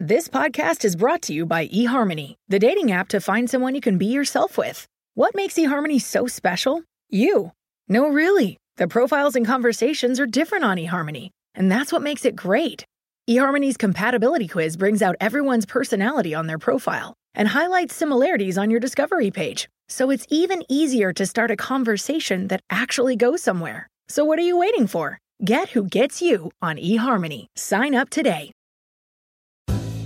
This podcast is brought to you by eHarmony, the dating app to find someone you can be yourself with. What makes eHarmony so special? You. No, really. The profiles and conversations are different on eHarmony, and that's what makes it great. eHarmony's compatibility quiz brings out everyone's personality on their profile and highlights similarities on your discovery page, so it's even easier to start a conversation that actually goes somewhere. So what are you waiting for? Get who gets you on eHarmony. Sign up today.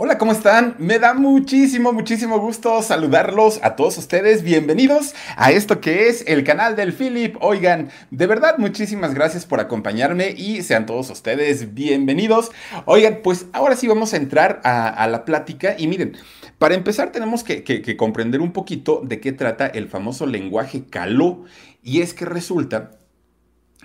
Hola, ¿cómo están? Me da muchísimo, muchísimo gusto saludarlos a todos ustedes. Bienvenidos a esto que es el canal del Philip. Oigan, de verdad, muchísimas gracias por acompañarme y sean todos ustedes bienvenidos. Oigan, pues ahora sí vamos a entrar a, la plática y miren, para empezar tenemos que, que comprender un poquito de qué trata el famoso lenguaje caló. Y es que resulta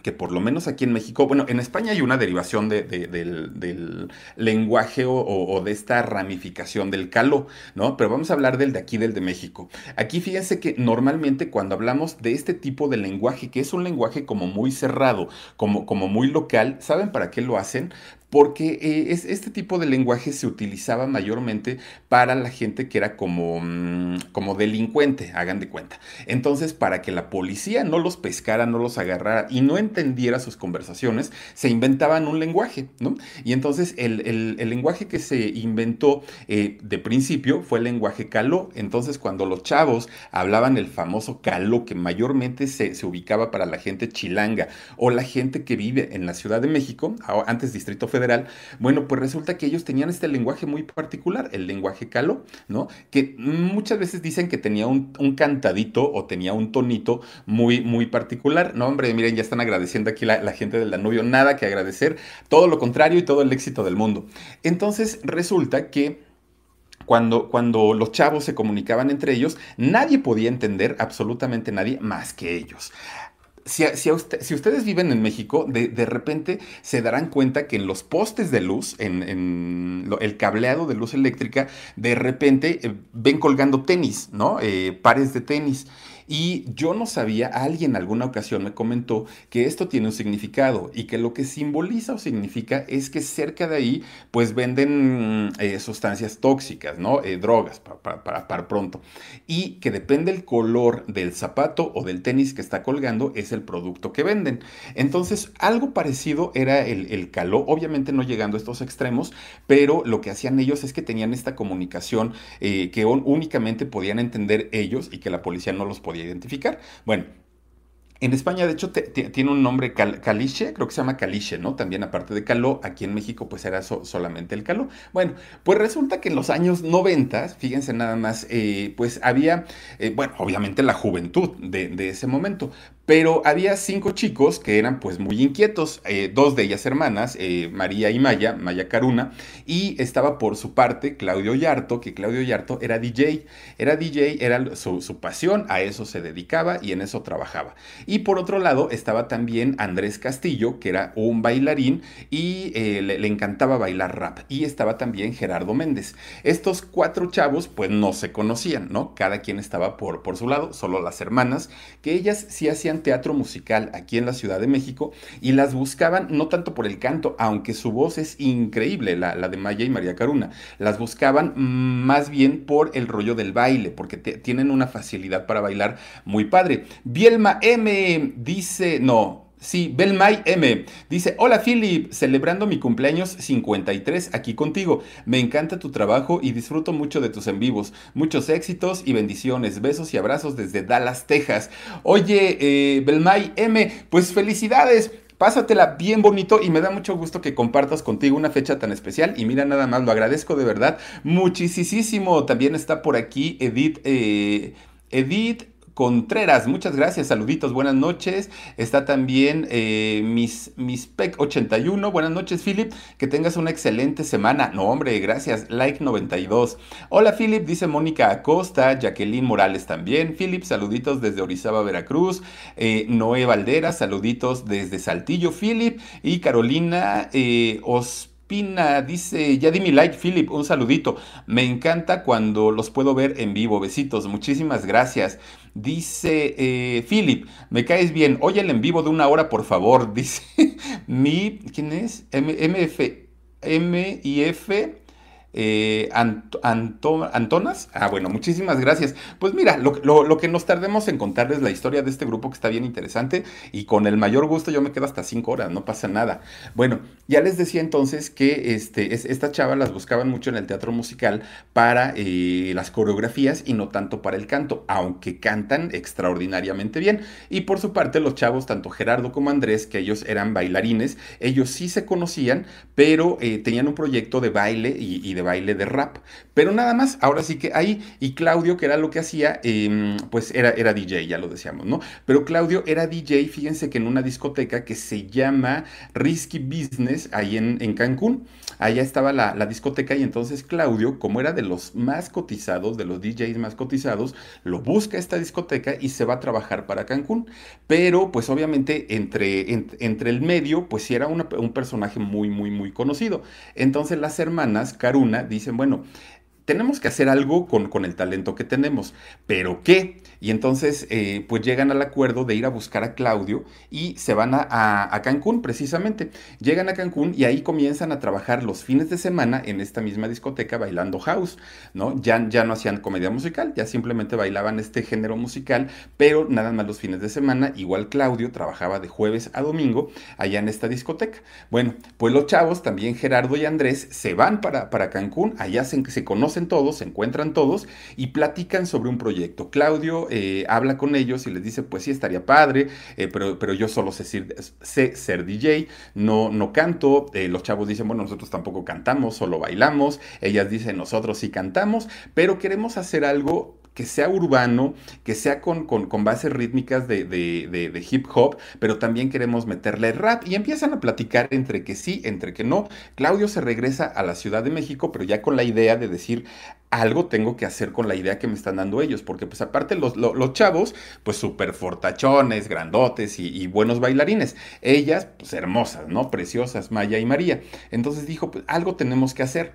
que por lo menos aquí en México, bueno, en España hay una derivación del, lenguaje o, de esta ramificación del caló, ¿no? Pero vamos a hablar del de aquí, del de México. Aquí fíjense que normalmente cuando hablamos de este tipo de lenguaje, que es un lenguaje como muy cerrado, como, como muy local, ¿saben para qué lo hacen? Porque eh, es, este tipo de lenguaje se utilizaba mayormente para la gente que era como, mm, como delincuente, hagan de cuenta. Entonces, para que la policía no los pescara, no los agarrara y no entendiera sus conversaciones, se inventaban un lenguaje, ¿no? Y entonces el, lenguaje que se inventó eh, de principio fue el lenguaje caló. Entonces, cuando los chavos hablaban el famoso caló, que mayormente se, se ubicaba para la gente chilanga o la gente que vive en la Ciudad de México, antes Distrito Federal, bueno, pues resulta que ellos tenían este lenguaje muy particular, el lenguaje calo, ¿no? Que muchas veces dicen que tenía un, cantadito o tenía un tonito muy, muy particular. No, hombre, miren, ya están agradeciendo aquí la, la gente del Danubio, nada que agradecer, todo lo contrario y todo el éxito del mundo. Entonces resulta que... Cuando, cuando, los chavos se comunicaban entre ellos, nadie podía entender, absolutamente nadie, más que ellos si, si, ustedes viven en México, de, repente se darán cuenta que en los postes de luz, en, el cableado de luz eléctrica, de repente eh, ven colgando tenis, ¿no? Eh, pares de tenis. Y yo no sabía, alguien en alguna ocasión me comentó que esto tiene un significado y que lo que simboliza o significa es que cerca de ahí pues venden eh, sustancias tóxicas, ¿no? Eh, drogas para, para, pronto. Y que depende el color del zapato o del tenis que está colgando es el producto que venden. Entonces algo parecido era el, el caló, obviamente no llegando a estos extremos, pero lo que hacían ellos es que tenían esta comunicación eh, que únicamente podían entender ellos y que la policía no los podía identificar. Bueno, en España, de hecho, tiene un nombre caliche, creo que se llama caliche, ¿no? También aparte de caló, aquí en México pues era solamente el caló. Bueno, pues resulta que en los años 90, fíjense nada más, eh, pues había, eh, bueno, obviamente la juventud de, ese momento, pero había cinco chicos que eran pues muy inquietos, eh, dos de ellas hermanas, María y Maya, Maya Caruna, y estaba por su parte Claudio Yarto, que Claudio Yarto era DJ, era DJ, era su, su pasión, a eso se dedicaba y en eso trabajaba. Y por otro lado estaba también Andrés Castillo, que era un bailarín y eh, le, encantaba bailar rap. Y estaba también Gerardo Méndez. Estos cuatro chavos pues no se conocían, ¿no? Cada quien estaba por, por su lado, solo las hermanas, que ellas sí hacían teatro musical aquí en la Ciudad de México y las buscaban no tanto por el canto, aunque su voz es increíble, la, la de Maya y María Caruna, las buscaban más bien por el rollo del baile, porque tienen una facilidad para bailar muy padre. Bielma M dice, no, Sí, Belmay M dice, hola Philip, celebrando mi cumpleaños 53 aquí contigo. Me encanta tu trabajo y disfruto mucho de tus en vivos. Muchos éxitos y bendiciones. Besos y abrazos desde Dallas, Texas. Oye, eh, Belmay M, pues felicidades. Pásatela bien bonito y me da mucho gusto que compartas contigo una fecha tan especial. Y mira, nada más, lo agradezco de verdad muchísimo. También está por aquí Edith, eh, Edith Contreras, muchas gracias, saluditos, buenas noches. Está también eh, mis, mis PEC 81, buenas noches, Philip, que tengas una excelente semana. No, hombre, gracias, like 92. Hola, Philip, dice Mónica Acosta, Jacqueline Morales también. Philip, saluditos desde Orizaba, Veracruz. Eh, Noé Valdera, saluditos desde Saltillo, Philip. Y Carolina eh, Os Dice, ya di mi like, Philip, un saludito. Me encanta cuando los puedo ver en vivo. Besitos, muchísimas gracias. Dice eh, Philip, me caes bien. Oye el en vivo de una hora, por favor. Dice mi, ¿quién es? M, MF, F eh, Antonas. Ah, bueno, muchísimas gracias. Pues mira, lo, que nos tardemos en contarles la historia de este grupo que está bien interesante y con el mayor gusto yo me quedo hasta cinco horas, no pasa nada. Bueno, ya les decía entonces que este, esta chava las buscaban mucho en el teatro musical para eh, las coreografías y no tanto para el canto, aunque cantan extraordinariamente bien. Y por su parte, los chavos, tanto Gerardo como Andrés, que ellos eran bailarines, ellos sí se conocían, pero eh, tenían un proyecto de baile y de baile de rap. Pero nada más, ahora sí que ahí, y Claudio, que era lo que hacía, em, pues era, era DJ, ya lo decíamos, ¿no? Pero Claudio era DJ, fíjense que en una discoteca que se llama Risky Business, ahí en, en Cancún. Allá estaba la, discoteca y entonces Claudio, como era de los más cotizados, de los DJs más cotizados, lo busca esta discoteca y se va a trabajar para Cancún. Pero pues obviamente entre, entre el medio, pues sí era un personaje muy, muy, muy conocido. Entonces las hermanas, Karuna, dicen, bueno, tenemos que hacer algo con, con, el talento que tenemos, pero ¿qué? Y entonces, eh, pues llegan al acuerdo de ir a buscar a Claudio y se van a, Cancún precisamente. Llegan a Cancún y ahí comienzan a trabajar los fines de semana en esta misma discoteca bailando house, ¿no? Ya, ya no hacían comedia musical, ya simplemente bailaban este género musical, pero nada más los fines de semana. Igual Claudio trabajaba de jueves a domingo allá en esta discoteca. Bueno, pues los chavos, también Gerardo y Andrés, se van para, para Cancún, allá se, se conocen todos, se encuentran todos y platican sobre un proyecto. Claudio eh, habla con ellos y les dice, pues sí, estaría padre, eh, pero, pero yo solo sé, ser DJ, no, no canto. Eh, los chavos dicen, bueno, nosotros tampoco cantamos, solo bailamos. Ellas dicen, nosotros sí cantamos, pero queremos hacer algo que sea urbano, que sea con, con, bases rítmicas de, de, hip hop, pero también queremos meterle rap. Y empiezan a platicar entre que sí, entre que no. Claudio se regresa a la Ciudad de México, pero ya con la idea de decir, algo tengo que hacer con la idea que me están dando ellos, porque pues aparte los, los, chavos, pues súper fortachones, grandotes y, buenos bailarines. Ellas, pues hermosas, ¿no? Preciosas, Maya y María. Entonces dijo, pues algo tenemos que hacer.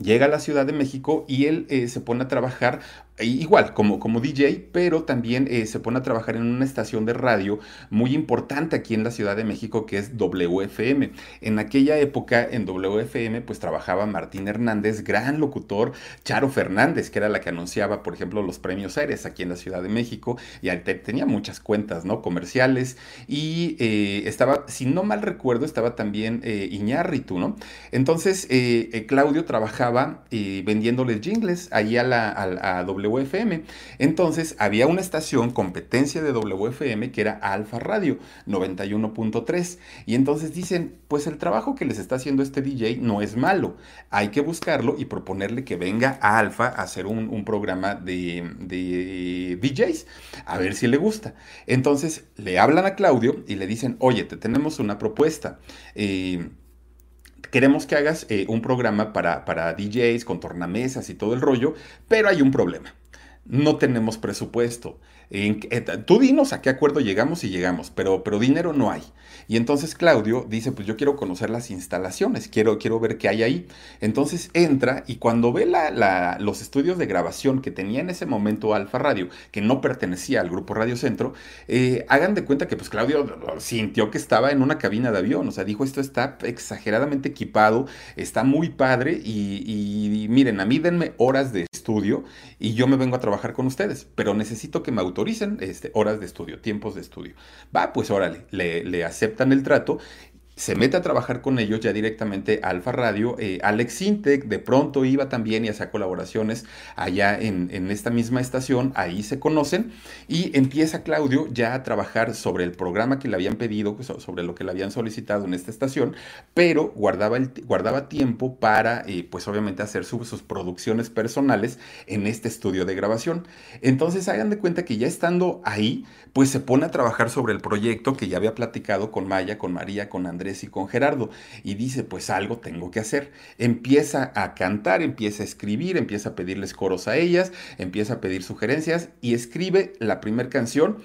Llega a la Ciudad de México y él eh, se pone a trabajar igual como, como DJ, pero también eh, se pone a trabajar en una estación de radio muy importante aquí en la Ciudad de México que es WFM. En aquella época en WFM pues trabajaba Martín Hernández, gran locutor, Charo Fernández, que era la que anunciaba, por ejemplo, los premios Aires aquí en la Ciudad de México y tenía muchas cuentas, ¿no? Comerciales y eh, estaba, si no mal recuerdo, estaba también eh, Iñárritu, ¿no? Entonces Claudio trabajaba vendiéndoles jingles ahí a la a, a WFM WFM. Entonces había una estación competencia de WFM que era Alfa Radio 91.3. Y entonces dicen, pues el trabajo que les está haciendo este DJ no es malo. Hay que buscarlo y proponerle que venga a Alfa a hacer un, programa de, de, DJs. A ver si le gusta. Entonces le hablan a Claudio y le dicen, oye, te tenemos una propuesta. Eh, queremos que hagas eh, un programa para, para DJs con tornamesas y todo el rollo, pero hay un problema. No tenemos presupuesto. Eh, tú dinos a qué acuerdo llegamos y llegamos, pero, pero dinero no hay. Y entonces Claudio dice, pues yo quiero conocer las instalaciones, quiero, quiero ver qué hay ahí. Entonces entra y cuando ve la, los estudios de grabación que tenía en ese momento Alfa Radio, que no pertenecía al grupo Radio Centro, eh, hagan de cuenta que pues Claudio sintió que estaba en una cabina de avión, o sea, dijo, esto está exageradamente equipado, está muy padre y, miren, a mí denme horas de estudio y yo me vengo a trabajar con ustedes, pero necesito que me autoricen este, horas de estudio, tiempos de estudio. Va, pues órale, le, le aceptan el trato se mete a trabajar con ellos ya directamente Alfa Radio. Eh, Alex Sintec de pronto iba también y hacía colaboraciones allá en, esta misma estación, ahí se conocen y empieza Claudio ya a trabajar sobre el programa que le habían pedido, sobre lo que le habían solicitado en esta estación, pero guardaba, guardaba tiempo para, eh, pues obviamente, hacer sus producciones personales en este estudio de grabación. Entonces hagan de cuenta que ya estando ahí, pues se pone a trabajar sobre el proyecto que ya había platicado con Maya, con María, con Andrés y con Gerardo. Y dice, pues algo tengo que hacer. Empieza a cantar, empieza a escribir, empieza a pedirles coros a ellas, empieza a pedir sugerencias y escribe la primera canción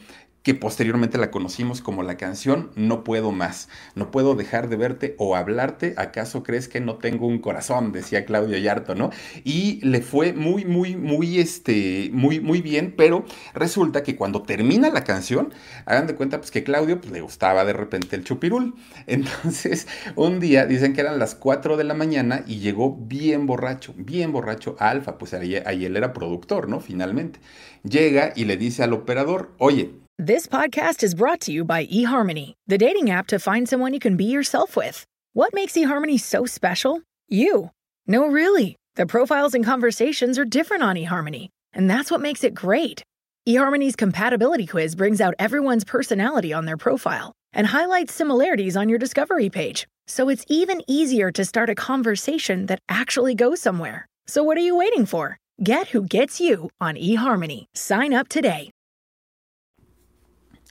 que posteriormente la conocimos como la canción No puedo más, no puedo dejar de verte o hablarte, ¿acaso crees que no tengo un corazón? decía Claudio Yarto, ¿no? Y le fue muy, muy, muy, este, muy, muy bien, pero resulta que cuando termina la canción, hagan de cuenta pues que Claudio pues, le gustaba de repente el chupirul. Entonces, un día dicen que eran las 4 de la mañana y llegó bien borracho, bien borracho a Alfa, pues ahí, ahí él era productor, ¿no? Finalmente. Llega y le dice al operador, oye, This podcast is brought to you by eHarmony, the dating app to find someone you can be yourself with. What makes eHarmony so special? You. No, really. The profiles and conversations are different on eHarmony, and that's what makes it great. eHarmony's compatibility quiz brings out everyone's personality on their profile and highlights similarities on your discovery page, so it's even easier to start a conversation that actually goes somewhere. So what are you waiting for? Get who gets you on eHarmony. Sign up today.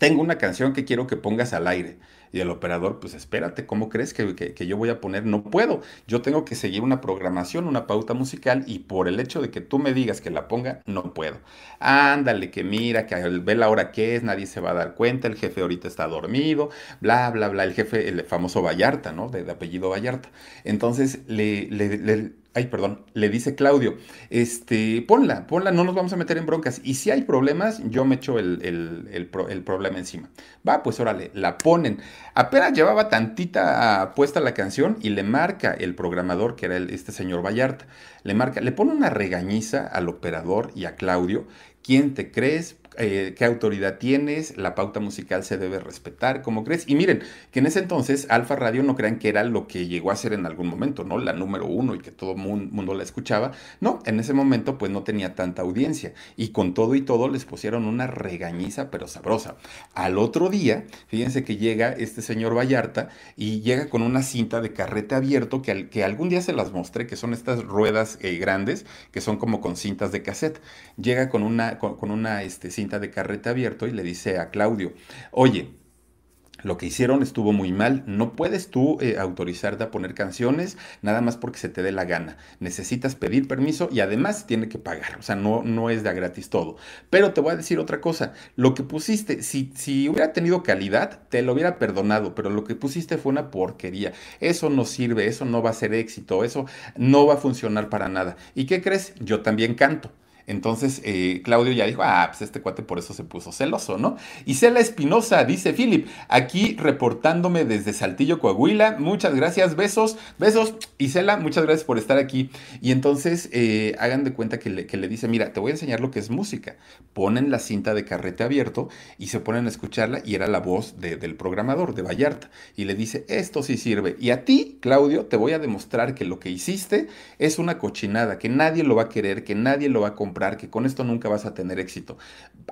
Tengo una canción que quiero que pongas al aire. Y el operador, pues espérate, ¿cómo crees que, que, yo voy a poner? No puedo. Yo tengo que seguir una programación, una pauta musical y por el hecho de que tú me digas que la ponga, no puedo. Ándale, que mira, que ve la hora que es, nadie se va a dar cuenta, el jefe ahorita está dormido, bla, bla, bla. El jefe, el famoso Vallarta, ¿no? De, apellido Vallarta. Entonces le, le Ay, perdón, le dice Claudio, este, ponla, ponla, no nos vamos a meter en broncas. Y si hay problemas, yo me echo el, el, problema encima. Va, pues órale, la ponen. Apenas llevaba tantita puesta la canción y le marca el programador, que era este señor Vallarta, le marca, le pone una regañiza al operador y a Claudio. ¿Quién te crees? Eh, qué autoridad tienes, la pauta musical se debe respetar, ¿cómo crees? Y miren, que en ese entonces Alfa Radio no crean que era lo que llegó a ser en algún momento, ¿no? La número uno y que todo mundo la escuchaba. No, en ese momento pues no tenía tanta audiencia y con todo y todo les pusieron una regañiza pero sabrosa. Al otro día, fíjense que llega este señor Vallarta y llega con una cinta de carrete abierto que, que algún día se las mostré, que son estas ruedas eh, grandes que son como con cintas de cassette. Llega con una, con, una este, de carrete abierto y le dice a Claudio, oye, lo que hicieron estuvo muy mal. No puedes tú eh, autorizarte a poner canciones nada más porque se te dé la gana. Necesitas pedir permiso y además tiene que pagar. O sea, no, no es de gratis todo. Pero te voy a decir otra cosa. Lo que pusiste, si, si hubiera tenido calidad, te lo hubiera perdonado. Pero lo que pusiste fue una porquería. Eso no sirve, eso no va a ser éxito, eso no va a funcionar para nada. ¿Y qué crees? Yo también canto. Entonces eh, Claudio ya dijo, ah, pues este cuate por eso se puso celoso, ¿no? Y Cela Espinosa dice, Philip, aquí reportándome desde Saltillo, Coahuila, muchas gracias, besos, besos. Y Cela, muchas gracias por estar aquí. Y entonces eh, hagan de cuenta que le, dice, mira, te voy a enseñar lo que es música. Ponen la cinta de carrete abierto y se ponen a escucharla y era la voz del programador, de Vallarta. Y le dice, esto sí sirve. Y a ti, Claudio, te voy a demostrar que lo que hiciste es una cochinada, que nadie lo va a querer, que nadie lo va a comprar que con esto nunca vas a tener éxito.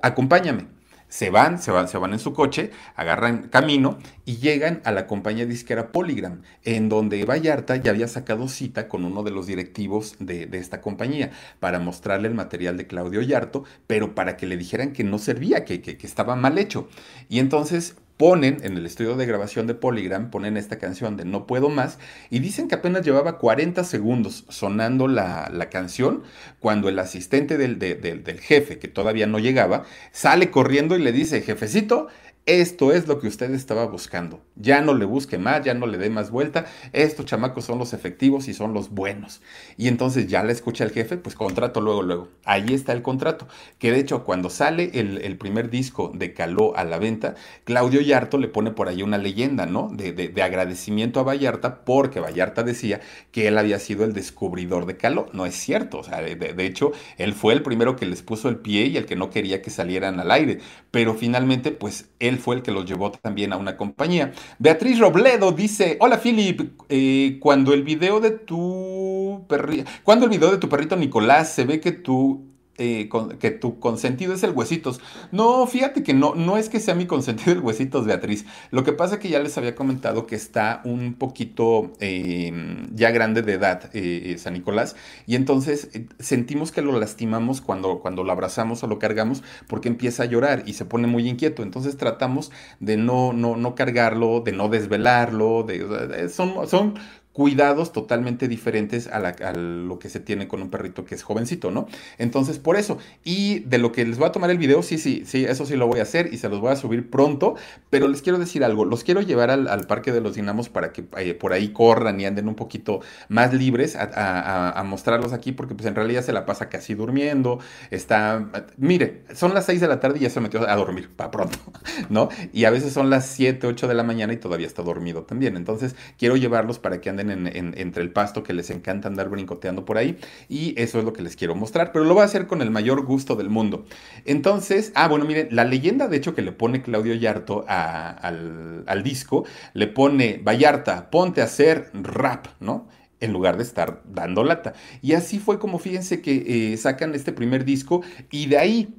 Acompáñame. Se van, se van, se van en su coche, agarran camino y llegan a la compañía disquera Polygram, en donde Vallarta ya había sacado cita con uno de los directivos de, esta compañía para mostrarle el material de Claudio Yarto, pero para que le dijeran que no servía, que, que estaba mal hecho. Y entonces ponen en el estudio de grabación de Polygram, ponen esta canción de No Puedo Más y dicen que apenas llevaba 40 segundos sonando la, canción cuando el asistente del, del jefe, que todavía no llegaba, sale corriendo y le dice, jefecito, esto es lo que usted estaba buscando. Ya no le busque más, ya no le dé más vuelta. Estos chamacos son los efectivos y son los buenos. Y entonces ya le escucha el jefe, pues contrato luego, luego. Ahí está el contrato. Que de hecho, cuando sale el, primer disco de Caló a la venta, Claudio Yarto le pone por ahí una leyenda, ¿no? De, agradecimiento a Vallarta, porque Vallarta decía que él había sido el descubridor de Caló. No es cierto. O sea, de, de hecho, él fue el primero que les puso el pie y el que no quería que salieran al aire. Pero finalmente, pues él fue el que los llevó también a una compañía. Beatriz Robledo dice, hola Philip, eh, cuando el video de tu perrito, cuando el video de tu perrito Nicolás se ve que tú eh, que tu consentido es el huesitos. No, fíjate que no, no es que sea mi consentido el huesitos, Beatriz. Lo que pasa es que ya les había comentado que está un poquito em, ya grande de edad, eh, San Nicolás, y entonces eh, sentimos que lo lastimamos cuando, cuando lo abrazamos o lo cargamos porque empieza a llorar y se pone muy inquieto. Entonces tratamos de no, no, no cargarlo, de no desvelarlo, de, son, son cuidados totalmente diferentes a, lo que se tiene con un perrito que es jovencito, ¿no? Entonces, por eso, y de lo que les voy a tomar el video, sí, sí, sí, eso sí lo voy a hacer y se los voy a subir pronto, pero les quiero decir algo, los quiero llevar al, Parque de los Dinamos para que eh, por ahí corran y anden un poquito más libres a, mostrarlos aquí, porque pues en realidad se la pasa casi durmiendo, está, mire, son las 6 de la tarde y ya se metió a dormir, para pronto, ¿no? Y a veces son las 7, 8 de la mañana y todavía está dormido también, entonces quiero llevarlos para que anden entre el pasto que les encanta andar brincoteando por ahí. Y eso es lo que les quiero mostrar, pero lo voy a hacer con el mayor gusto del mundo. Entonces, ah, bueno, miren, la leyenda de hecho que le pone Claudio Yarto al, disco, le pone, Vallarta, ponte a hacer rap, ¿no? en lugar de estar dando lata. Y así fue como fíjense que eh, sacan este primer disco y de ahí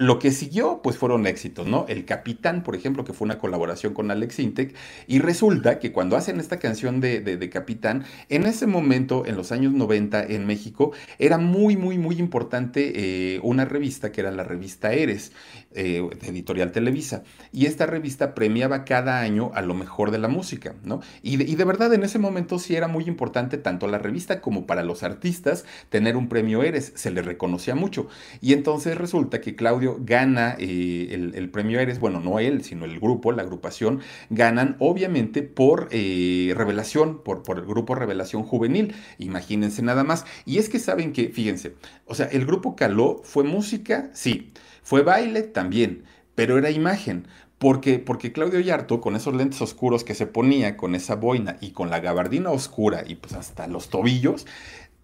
lo que siguió, pues fueron éxitos, ¿no? El Capitán, por ejemplo, que fue una colaboración con Alex Intec, y resulta que cuando hacen esta canción de, de, Capitán, en ese momento, en los años 90 en México, era muy, muy, muy importante eh, una revista que era la revista Eres, eh, editorial Televisa, y esta revista premiaba cada año a lo mejor de la música, ¿no? Y de, y de verdad, en ese momento sí era muy importante tanto la revista como para los artistas tener un premio Eres, se le reconocía mucho. Y entonces resulta que Claudio gana eh, el, premio Eres, bueno, no él, sino el grupo, la agrupación, ganan obviamente por eh, revelación, por, por el grupo Revelación Juvenil, imagínense nada más. Y es que saben que, fíjense, o sea, el grupo Caló fue música, sí, fue baile también, pero era imagen. Porque, porque Claudio Yarto, con esos lentes oscuros que se ponía, con esa boina y con la gabardina oscura y pues hasta los tobillos,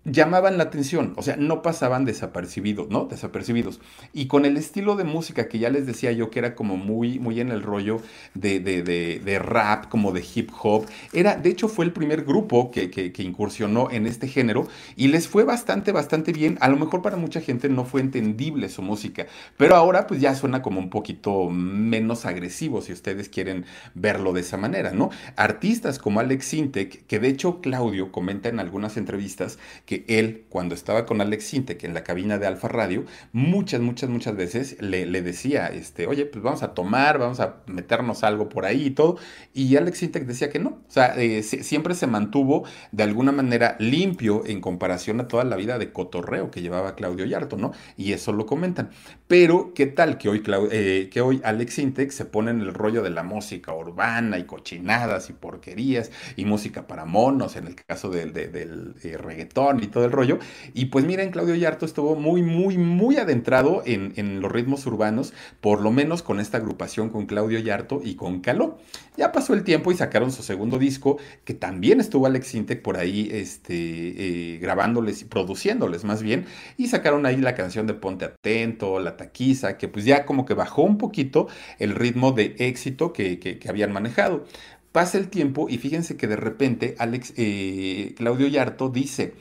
llamaban la atención, o sea, no pasaban desapercibidos, ¿no? Desapercibidos. Y con el estilo de música que ya les decía yo, que era como muy, muy en el rollo de, de, de, rap, como de hip hop, era, de hecho, fue el primer grupo que, que, que, incursionó en este género y les fue bastante, bastante bien. A lo mejor para mucha gente no fue entendible su música, pero ahora pues ya suena como un poquito menos agresivo, si ustedes quieren verlo de esa manera, ¿no? Artistas como Alex Sintek, que de hecho Claudio comenta en algunas entrevistas que él, cuando estaba con Alex Sintek en la cabina de Alfa Radio, muchas, muchas, muchas veces le, decía, este, oye, pues vamos a tomar, vamos a meternos algo por ahí y todo. Y Alex Sintek decía que no. O sea, eh, siempre se mantuvo de alguna manera limpio en comparación a toda la vida de cotorreo que llevaba Claudio Yarto, ¿no? Y eso lo comentan. Pero, ¿qué tal que hoy, eh, que hoy Alex Sintek se pone en el rollo de la música urbana y cochinadas y porquerías y música para monos, en el caso del, eh, reggaetón todo el rollo. Y pues miren, Claudio Yarto estuvo muy, muy, muy adentrado en, en los ritmos urbanos, por lo menos con esta agrupación con Claudio Yarto y con Caló. Ya pasó el tiempo y sacaron su segundo disco, que también estuvo Alex Intec por ahí este, eh, grabándoles y produciéndoles más bien, y sacaron ahí la canción de Ponte Atento, La Taquiza, que pues ya como que bajó un poquito el ritmo de éxito que, que, habían manejado. Pasa el tiempo y fíjense que de repente Alex, eh, Claudio Yarto dice,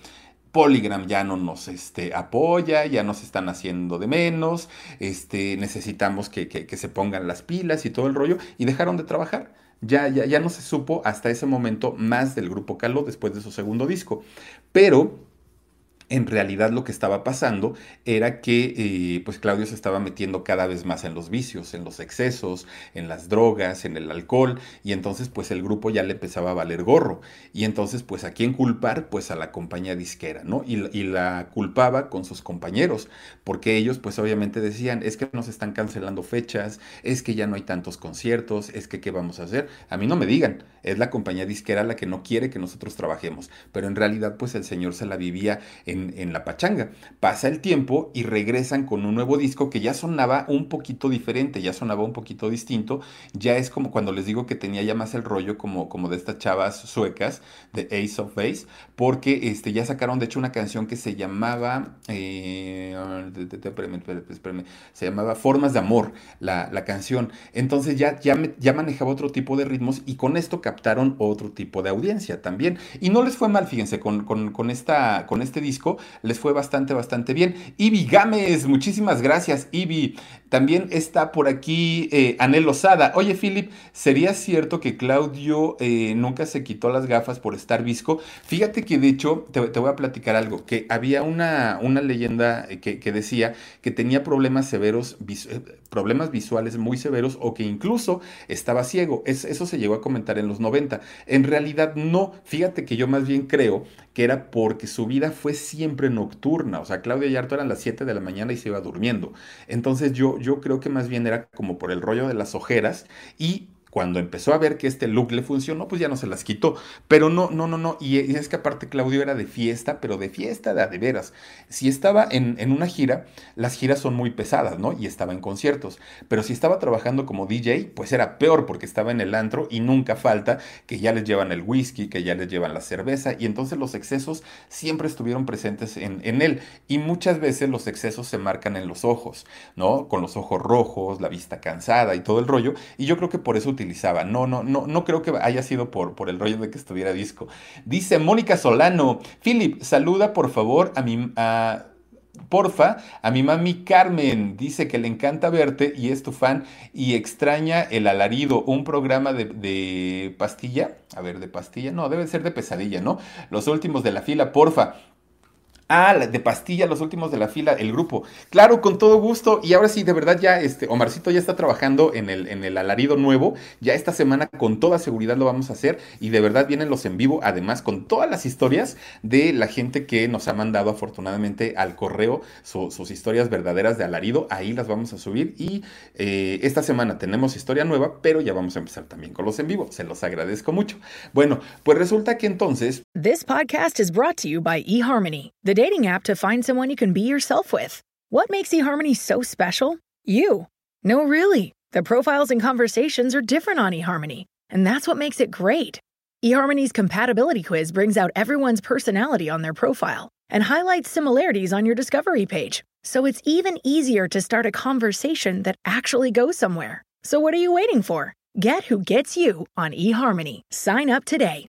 Polygram ya no nos este, apoya, ya nos están haciendo de menos, este, necesitamos que, que, se pongan las pilas y todo el rollo, y dejaron de trabajar. Ya, ya, ya no se supo hasta ese momento más del grupo Calo después de su segundo disco. Pero en realidad lo que estaba pasando era que eh, pues Claudio se estaba metiendo cada vez más en los vicios, en los excesos, en las drogas, en el alcohol y entonces pues el grupo ya le empezaba a valer gorro. Y entonces pues a quién culpar pues a la compañía disquera, ¿no? Y, y la culpaba con sus compañeros porque ellos pues obviamente decían es que nos están cancelando fechas, es que ya no hay tantos conciertos, es que qué vamos a hacer, a mí no me digan, es la compañía disquera la que no quiere que nosotros trabajemos, pero en realidad pues el señor se la vivía en, la pachanga. Pasa el tiempo y regresan con un nuevo disco que ya sonaba un poquito diferente, ya sonaba un poquito distinto, ya es como cuando les digo que tenía ya más el rollo como, como de estas chavas suecas de Ace of Base, porque este, ya sacaron de hecho una canción que se llamaba, eh, se llamaba Formas de Amor, la, canción. Entonces ya, ya, ya manejaba otro tipo de ritmos y con esto captaron otro tipo de audiencia también. Y no les fue mal, fíjense, con, con, esta, con este disco les fue bastante, bastante bien. Ivy Gámez, muchísimas gracias, Ivy. También está por aquí eh, Anel Lozada. Oye, Philip, ¿sería cierto que Claudio eh, nunca se quitó las gafas por estar visco? Fíjate que de hecho, te, voy a platicar algo, que había una, una leyenda que, decía que tenía problemas severos, eh, problemas visuales muy severos o que incluso estaba ciego. eso se llegó a comentar en los 90. En realidad no, fíjate que yo más bien creo que era porque su vida fue siempre nocturna. O sea, Claudia Yarto eran las 7 de la mañana y se iba durmiendo. Entonces yo, yo creo que más bien era como por el rollo de las ojeras y cuando empezó a ver que este look le funcionó, pues ya no se las quitó. Pero no, no, no, no. Y es que aparte Claudio era de fiesta, pero de fiesta de, de veras. Si estaba en, una gira, las giras son muy pesadas, ¿no? Y estaba en conciertos. Pero si estaba trabajando como DJ, pues era peor porque estaba en el antro y nunca falta que ya les llevan el whisky, que ya les llevan la cerveza. Y entonces los excesos siempre estuvieron presentes en, en él. Y muchas veces los excesos se marcan en los ojos, ¿no? Con los ojos rojos, la vista cansada y todo el rollo. Y yo creo que por eso no, no, no, no creo que haya sido por, por el rollo de que estuviera disco. Dice Mónica Solano, Philip, saluda por favor a mi... Porfa, a mi mami Carmen dice que le encanta verte y es tu fan y extraña el alarido, un programa de, de, pastilla, a ver, de pastilla, no, debe ser de pesadilla, ¿no? Los últimos de la fila, porfa. Ah, de pastilla, los últimos de la fila, el grupo. Claro, con todo gusto. Y ahora sí, de verdad ya, este, Omarcito ya está trabajando en el, en el alarido nuevo. Ya esta semana con toda seguridad lo vamos a hacer. Y de verdad vienen los en vivo, además con todas las historias de la gente que nos ha mandado afortunadamente al correo sus historias verdaderas de alarido. Ahí las vamos a subir. Y eh, esta semana tenemos historia nueva, pero ya vamos a empezar también con los en vivo. Se los agradezco mucho. Bueno, pues resulta que entonces... This podcast is brought to you by eHarmony. Dating app to find someone you can be yourself with. What makes eHarmony so special? You. No, really. The profiles and conversations are different on eHarmony, and that's what makes it great. eHarmony's compatibility quiz brings out everyone's personality on their profile and highlights similarities on your discovery page, so it's even easier to start a conversation that actually goes somewhere. So, what are you waiting for? Get who gets you on eHarmony. Sign up today.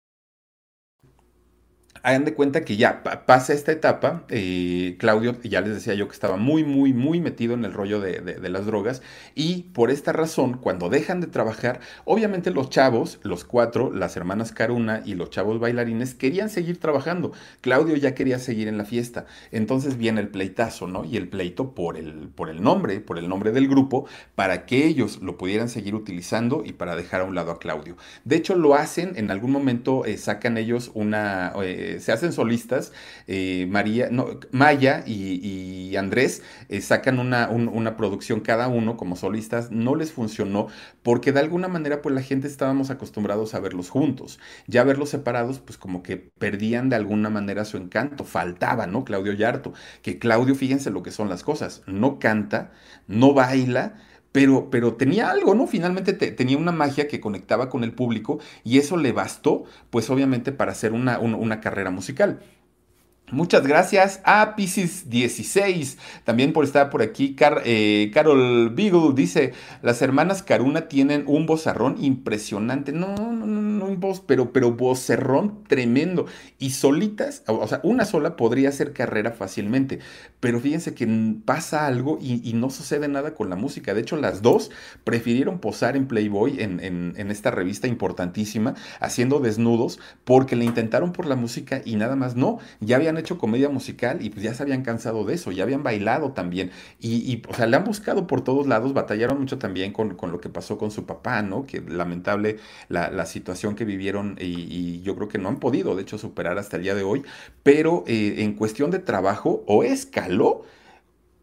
Hagan de cuenta que ya pasa esta etapa, eh, Claudio, ya les decía yo que estaba muy, muy, muy metido en el rollo de, las drogas y por esta razón, cuando dejan de trabajar, obviamente los chavos, los cuatro, las hermanas Caruna y los chavos bailarines querían seguir trabajando. Claudio ya quería seguir en la fiesta. Entonces viene el pleitazo, ¿no? Y el pleito por el, por el nombre, por el nombre del grupo, para que ellos lo pudieran seguir utilizando y para dejar a un lado a Claudio. De hecho, lo hacen, en algún momento eh, sacan ellos una... Eh, se hacen solistas, eh, María, Maya y, Andrés eh, sacan una, una, producción cada uno como solistas, no les funcionó porque de alguna manera pues la gente estábamos acostumbrados a verlos juntos, ya verlos separados pues como que perdían de alguna manera su encanto, faltaba, ¿no? Claudio Yarto, que Claudio, fíjense lo que son las cosas, no canta, no baila, pero, pero tenía algo, ¿no? Finalmente tenía una magia que conectaba con el público y eso le bastó, pues obviamente, para hacer una, una carrera musical. Muchas gracias a Pisces 16, también por estar por aquí. Eh, Carol Beagle dice, las hermanas Caruna tienen un vozarrón impresionante. No, no, no, no un voz, pero, pero vocerrón tremendo. Y solitas, o sea, una sola podría hacer carrera fácilmente. Pero fíjense que pasa algo y, no sucede nada con la música. De hecho, las dos prefirieron posar en Playboy, en, en esta revista importantísima, haciendo desnudos, porque le intentaron por la música y nada más no. Ya habían hecho comedia musical y pues ya se habían cansado de eso, ya habían bailado también. Y, o sea, le han buscado por todos lados, batallaron mucho también con, lo que pasó con su papá, ¿no? Que lamentable la, situación que vivieron y, yo creo que no han podido, de hecho, superar hasta el día de hoy. Pero eh, en cuestión de trabajo, o escaló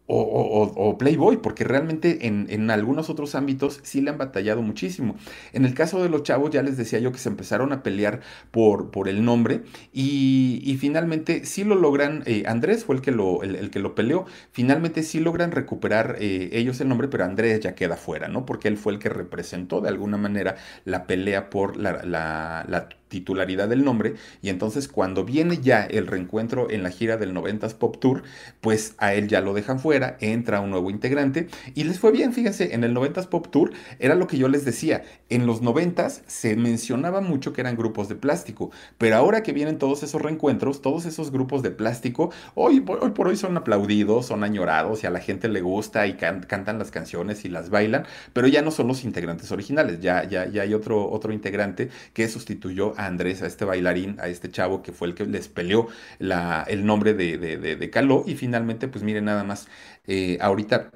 o, Playboy, porque realmente en, algunos otros ámbitos sí le han batallado muchísimo. En el caso de los chavos, ya les decía yo que se empezaron a pelear por, por el nombre y, finalmente sí lo logran, eh, Andrés fue el que lo, el, que lo peleó, finalmente sí logran recuperar eh, ellos el nombre, pero Andrés ya queda fuera, ¿no? Porque él fue el que representó de alguna manera la pelea por la titularidad del nombre y entonces cuando viene ya el reencuentro en la gira del 90s Pop Tour, pues a él ya lo dejan fuera, entra un nuevo integrante y les fue bien, fíjense, en el 90s Pop Tour era lo que yo les decía, en los 90s se mencionaba mucho que eran grupos de plástico, pero ahora que vienen todos esos reencuentros, todos esos grupos de plástico, hoy, por hoy son aplaudidos, son añorados y a la gente le gusta y cantan las canciones y las bailan, pero ya no son los integrantes originales, ya, ya, ya hay otro, otro integrante que sustituyó a Andrés, a este bailarín, a este chavo que fue el que les peleó la, el nombre de, de, de, Caló y finalmente, pues miren nada más, eh, ahorita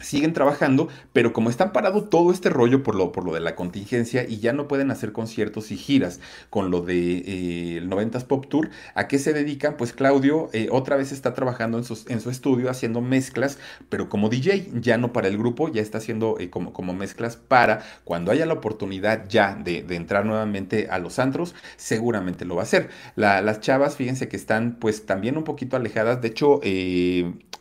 siguen trabajando, pero como están parado todo este rollo por lo, por lo de la contingencia y ya no pueden hacer conciertos y giras con lo de eh, el 90s Pop Tour, ¿a qué se dedican? Pues Claudio eh, otra vez está trabajando en, en, su estudio haciendo mezclas, pero como DJ, ya no para el grupo, ya está haciendo eh, como, como mezclas para cuando haya la oportunidad ya de, entrar nuevamente a los antros, seguramente lo va a hacer. las chavas, fíjense que están pues también un poquito alejadas, de hecho,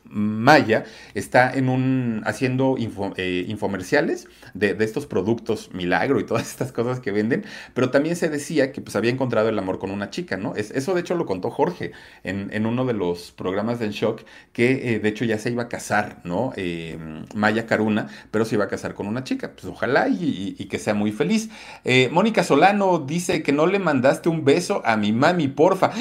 Maya está en un, haciendo eh, infomerciales de, estos productos milagro y todas estas cosas que venden, pero también se decía que pues había encontrado el amor con una chica, ¿no? eso de hecho lo contó Jorge en, uno de los programas de En Shock, que eh, de hecho ya se iba a casar, ¿no? Eh, Maya Caruna, pero se iba a casar con una chica, pues ojalá y, y que sea muy feliz. Mónica Solano dice que no le mandaste un beso a mi mami, porfa.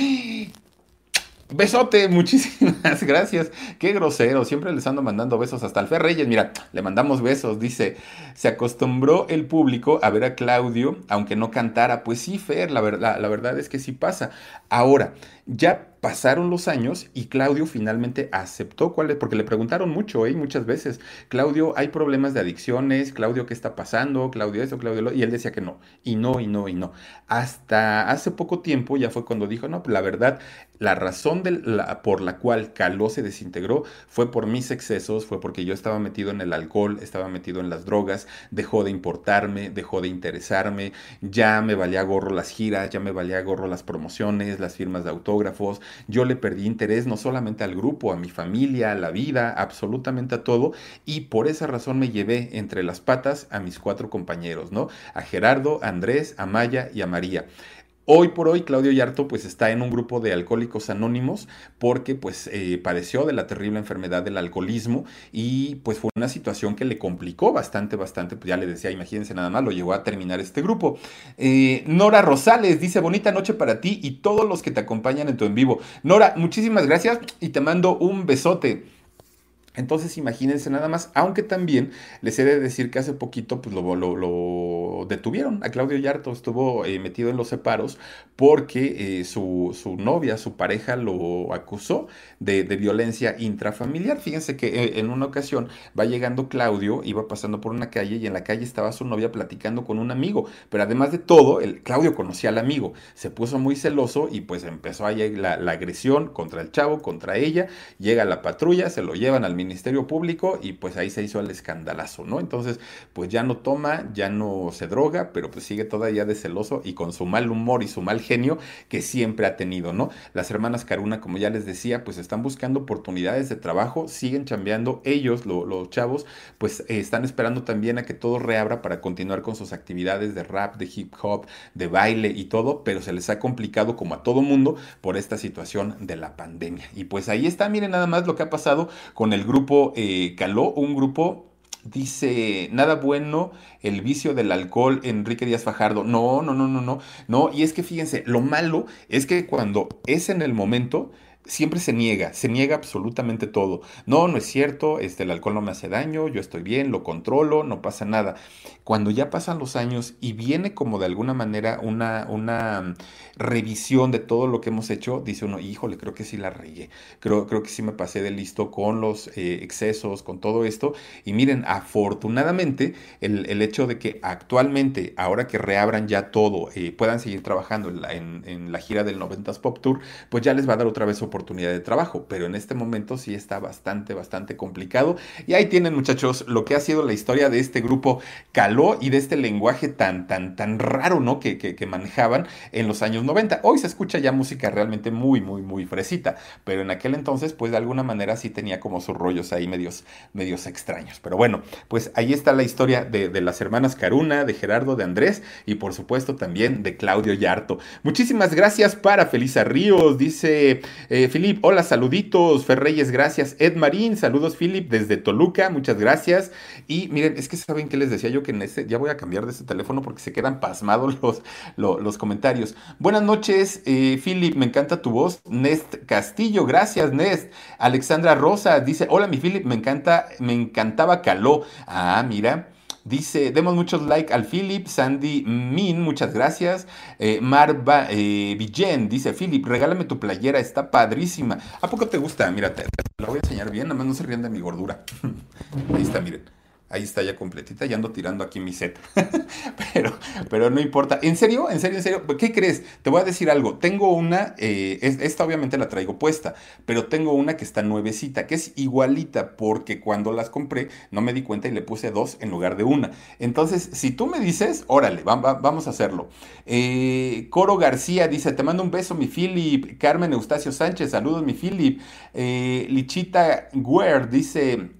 Besote, muchísimas gracias. Qué grosero, siempre les ando mandando besos hasta el Reyes. Mira, le mandamos besos. Dice, se acostumbró el público a ver a Claudio, aunque no cantara. Pues sí, Fer, la la verdad es que sí pasa. Ahora, ya pasaron los años y Claudio finalmente aceptó cuál es, porque le preguntaron mucho, ¿eh? muchas veces, Claudio, hay problemas de adicciones, Claudio, ¿qué está pasando? Claudio esto, Claudio lo, y él decía que no, y no, y no, y no. Hasta hace poco tiempo ya fue cuando dijo, no, la verdad, la razón de la, por la cual Caló se desintegró fue por mis excesos, fue porque yo estaba metido en el alcohol, estaba metido en las drogas, dejó de importarme, dejó de interesarme, ya me valía gorro las giras, ya me valía gorro las promociones, las firmas de yo le perdí interés no solamente al grupo, a mi familia, a la vida, absolutamente a todo, y por esa razón me llevé entre las patas a mis cuatro compañeros, ¿no? A Gerardo, a Andrés, a Maya y a María. Hoy por hoy Claudio Yarto pues está en un grupo de alcohólicos anónimos porque pues eh, padeció de la terrible enfermedad del alcoholismo y pues fue una situación que le complicó bastante, bastante, pues ya le decía, imagínense nada más, lo llevó a terminar este grupo. Eh, Nora Rosales dice, bonita noche para ti y todos los que te acompañan en tu en vivo. Nora, muchísimas gracias y te mando un besote. Entonces imagínense nada más, aunque también les he de decir que hace poquito pues lo, detuvieron a Claudio Yarto, estuvo eh, metido en los separos porque eh, su, su, novia, su pareja lo acusó de, violencia intrafamiliar. Fíjense que eh, en una ocasión va llegando Claudio, iba pasando por una calle y en la calle estaba su novia platicando con un amigo, pero además de todo, el, Claudio conocía al amigo, se puso muy celoso y pues empezó ahí la, la agresión contra el chavo, contra ella, llega la patrulla, se lo llevan al ministerio Ministerio Público y pues ahí se hizo el escandalazo, ¿no? Entonces, pues ya no toma, ya no se droga, pero pues sigue todavía de celoso y con su mal humor y su mal genio que siempre ha tenido, ¿no? Las hermanas Caruna, como ya les decía, pues están buscando oportunidades de trabajo, siguen chambeando, ellos, los chavos, pues están esperando también a que todo reabra para continuar con sus actividades de rap, de hip hop, de baile y todo, pero se les ha complicado como a todo mundo por esta situación de la pandemia. Y pues ahí está, miren nada más lo que ha pasado con el grupo grupo eh, Caló, un grupo Dice, nada bueno el vicio del alcohol, Enrique Díaz Fajardo. No, no, no, no, no. No, y es que fíjense, lo malo es que cuando es en el momento, siempre se niega, se niega absolutamente todo. No, no es cierto, este, el alcohol no me hace daño, yo estoy bien, lo controlo, no pasa nada. Cuando ya pasan los años y viene como de alguna manera una, una revisión de todo lo que hemos hecho, dice uno, híjole, creo que sí la regué, creo, creo que sí me pasé de listo con los eh, excesos, con todo esto. Y miren, afortunadamente, el, hecho de que actualmente, ahora que reabran ya todo, eh, puedan seguir trabajando en la, en, la gira del 90s Pop Tour, pues ya les va a dar otra vez oportunidad oportunidad de trabajo, pero en este momento sí está bastante, bastante complicado. Y ahí tienen muchachos lo que ha sido la historia de este grupo Caló y de este lenguaje tan, tan, tan raro, ¿no? Que, que, manejaban en los años 90. Hoy se escucha ya música realmente muy, muy, muy fresita, pero en aquel entonces, pues de alguna manera sí tenía como sus rollos ahí medios, medios extraños. Pero bueno, pues ahí está la historia de, las hermanas Caruna, de Gerardo, de Andrés y por supuesto también de Claudio Yarto. Muchísimas gracias para Felisa Ríos, dice Filip, hola, saluditos, Ferreyes, gracias. Ed Marín, saludos Filip desde Toluca, muchas gracias. Y miren, es que saben que les decía yo que en ya voy a cambiar de este teléfono porque se quedan pasmados los, los, comentarios. Buenas noches, eh, Philip, me encanta tu voz. Nest Castillo, gracias, Nest. Alexandra Rosa dice, hola, mi Philip, me encanta, me encantaba Caló. Ah, mira. Dice, demos muchos like al Philip, Sandy Min, muchas gracias. Eh, Marva eh, dice, Philip, regálame tu playera, está padrísima. ¿A poco te gusta? Mira, te, te la voy a enseñar bien, nada más no se rían de mi gordura. Ahí está, miren. Ahí está ya completita, ya ando tirando aquí mi set. pero, pero no importa. ¿En serio? ¿En serio? ¿En serio? ¿Qué crees? Te voy a decir algo. Tengo una, eh, esta obviamente la traigo puesta, pero tengo una que está nuevecita, que es igualita, porque cuando las compré no me di cuenta y le puse dos en lugar de una. Entonces, si tú me dices, órale, va, va, vamos a hacerlo. Eh, Coro García dice, te mando un beso, mi Philip. Carmen Eustacio Sánchez, saludos, mi Philip. Eh, Lichita Guer dice...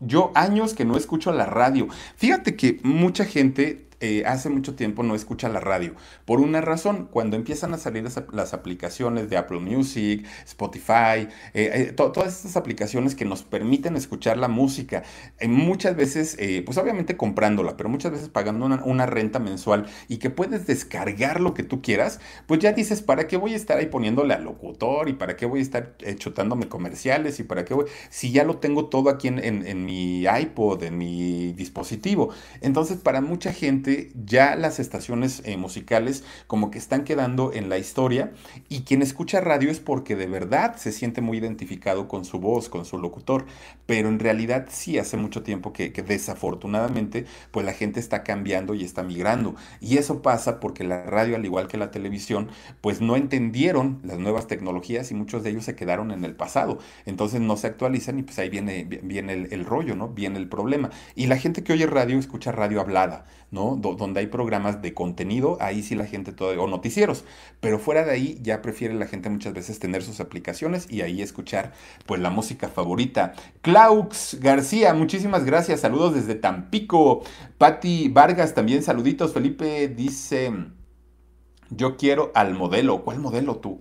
Yo años que no escucho la radio. Fíjate que mucha gente eh, hace mucho tiempo no escucha la radio. Por una razón, cuando empiezan a salir las, aplicaciones de Apple Music, Spotify, eh, eh, to, todas estas aplicaciones que nos permiten escuchar la música, muchas veces, pues obviamente comprándola, pero muchas veces pagando una, renta mensual y que puedes descargar lo que tú quieras, pues ya dices, ¿para qué voy a estar ahí poniéndole al locutor? ¿Y para qué voy a estar chutándome comerciales? ¿Y para qué voy? Si ya lo tengo todo aquí en mi iPod, en mi dispositivo. Entonces, para mucha gente, ya las estaciones eh, musicales como que están quedando en la historia y quien escucha radio es porque de verdad se siente muy identificado con su voz, con su locutor, pero en realidad sí hace mucho tiempo que, desafortunadamente pues la gente está cambiando y está migrando y eso pasa porque la radio al igual que la televisión pues no entendieron las nuevas tecnologías y muchos de ellos se quedaron en el pasado, entonces no se actualizan y pues ahí viene, viene el rollo, ¿no? Viene el problema. Y la gente que oye radio escucha radio hablada, ¿no? Do, donde hay programas de contenido, ahí sí la gente todavía, o noticieros, pero fuera de ahí ya prefiere la gente muchas veces tener sus aplicaciones y ahí escuchar pues la música favorita. Claux García, muchísimas gracias, saludos desde Tampico. Patti Vargas también, saluditos. Felipe dice, yo quiero al modelo, ¿cuál modelo tú?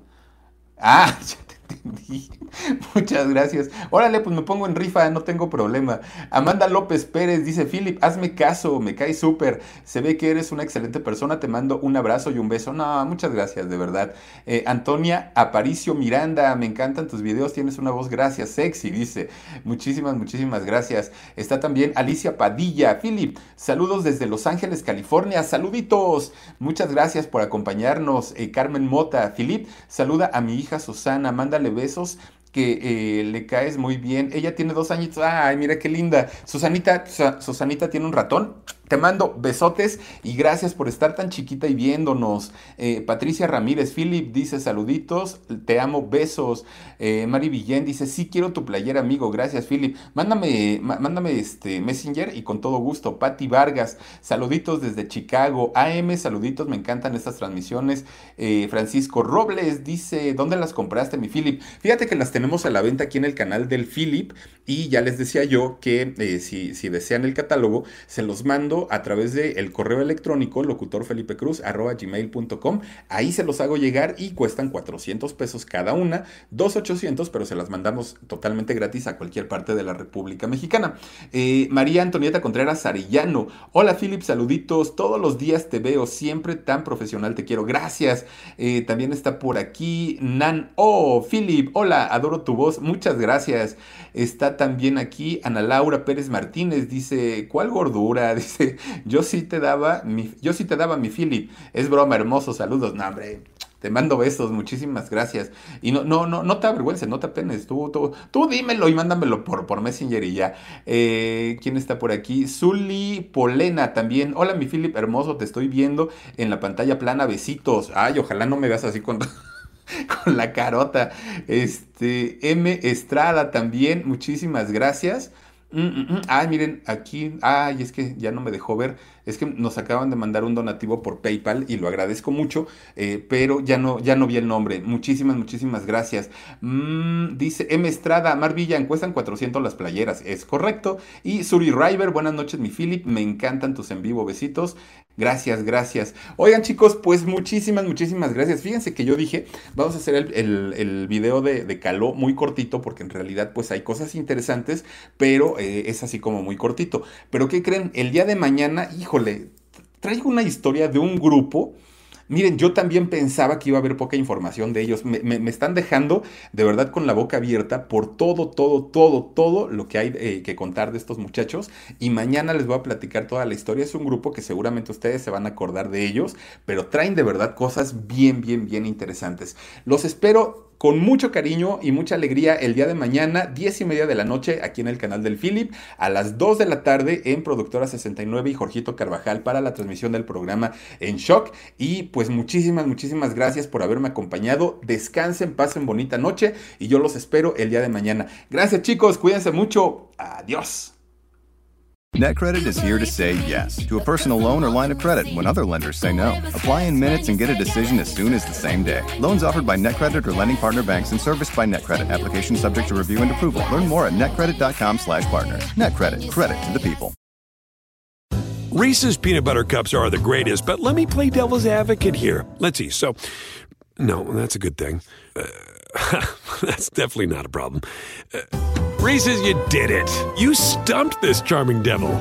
Ah, Muchas gracias. Órale, pues me pongo en rifa, no tengo problema. Amanda López Pérez dice, Philip, hazme caso, me cae súper. Se ve que eres una excelente persona, te mando un abrazo y un beso. No, muchas gracias, de verdad. Eh, Antonia Aparicio Miranda, me encantan tus videos, tienes una voz, gracias, sexy, dice. Muchísimas, muchísimas gracias. Está también Alicia Padilla. Philip, saludos desde Los Ángeles, California. Saluditos. Muchas gracias por acompañarnos. Eh, Carmen Mota. Philip, saluda a mi hija Susana, mándale besos que eh, le caes muy bien. Ella tiene dos añitos. Ay, mira qué linda. Susanita, Susanita tiene un ratón. Te mando besotes y gracias por estar tan chiquita y viéndonos. Eh, Patricia Ramírez, Philip dice saluditos, te amo, besos. Eh, Mari Villén dice, sí quiero tu playera, amigo, gracias, Philip. Mándame, mándame este Messenger y con todo gusto. Patti Vargas, saluditos desde Chicago. AM, saluditos, me encantan estas transmisiones. Eh, Francisco Robles dice, ¿dónde las compraste, mi Philip? Fíjate que las tenemos a la venta aquí en el canal del Philip y ya les decía yo que eh, si, si desean el catálogo, se los mando a través del el correo electrónico locutorfelipecruz.gmail.com. Ahí se los hago llegar y cuestan 400 pesos cada una, 2,800, pero se las mandamos totalmente gratis a cualquier parte de la República Mexicana. Eh, María Antonieta Contreras Arellano. Hola Philip, saluditos. Todos los días te veo, siempre tan profesional, te quiero. Gracias. Eh, también está por aquí Nan. Oh, Philip, hola, adoro tu voz. Muchas gracias. Está también aquí Ana Laura Pérez Martínez. Dice, ¿cuál gordura? Dice, yo sí te daba mi, yo sí te daba mi Philip. Es broma, hermoso, saludos. No, hombre, te mando besos, muchísimas gracias. Y no, no, no, no te avergüences, no te apenes. Tú, tú, dímelo y mándamelo por, por Messenger y ya. Eh, ¿Quién está por aquí? Zully Polena también. Hola, mi Philip hermoso, te estoy viendo en la pantalla plana. Besitos. Ay, ojalá no me veas así con. con la carota. Este, M. Estrada también, muchísimas gracias. Mm, mm, mm. Ay, miren, aquí, ay, es que ya no me dejó ver, es que nos acaban de mandar un donativo por PayPal y lo agradezco mucho, eh, pero ya no, ya no vi el nombre. Muchísimas, muchísimas gracias. dice M. Estrada, Mar Villa, cuestan 400 las playeras, es correcto. Y Suri River, buenas noches, mi Philip, me encantan tus en vivo, besitos. Gracias, gracias. Oigan chicos, pues muchísimas, muchísimas gracias. Fíjense que yo dije, vamos a hacer el, el, video de, de, Caló muy cortito, porque en realidad pues hay cosas interesantes, pero eh, es así como muy cortito. Pero ¿qué creen? El día de mañana, híjole, traigo una historia de un grupo Miren, yo también pensaba que iba a haber poca información de ellos. Me, están dejando de verdad con la boca abierta por todo, todo, todo, todo lo que hay eh, que contar de estos muchachos. Y mañana les voy a platicar toda la historia. Es un grupo que seguramente ustedes se van a acordar de ellos, pero traen de verdad cosas bien, bien, bien interesantes. Los espero con mucho cariño y mucha alegría el día de mañana, 10 y media de la noche, aquí en el canal del Philip, a las 2 de la tarde en Productora 69 y Jorgito Carvajal para la transmisión del programa En Shock. Y pues muchísimas, muchísimas gracias por haberme acompañado. Descansen, pasen bonita noche y yo los espero el día de mañana. Gracias chicos, cuídense mucho. Adiós. NetCredit is here to say yes to a personal loan or line of credit when other lenders say no. Apply in minutes and get a decision as soon as the same day. Loans offered by NetCredit or lending partner banks and serviced by NetCredit. Application subject to review and approval. Learn more at netcredit.com/partners. NetCredit. Credit to the people. Reese's peanut butter cups are the greatest, but let me play devil's advocate here. Let's see. So, no, that's a good thing. Uh, that's definitely not a problem. Uh, Reese's, you did it. You stumped this charming devil.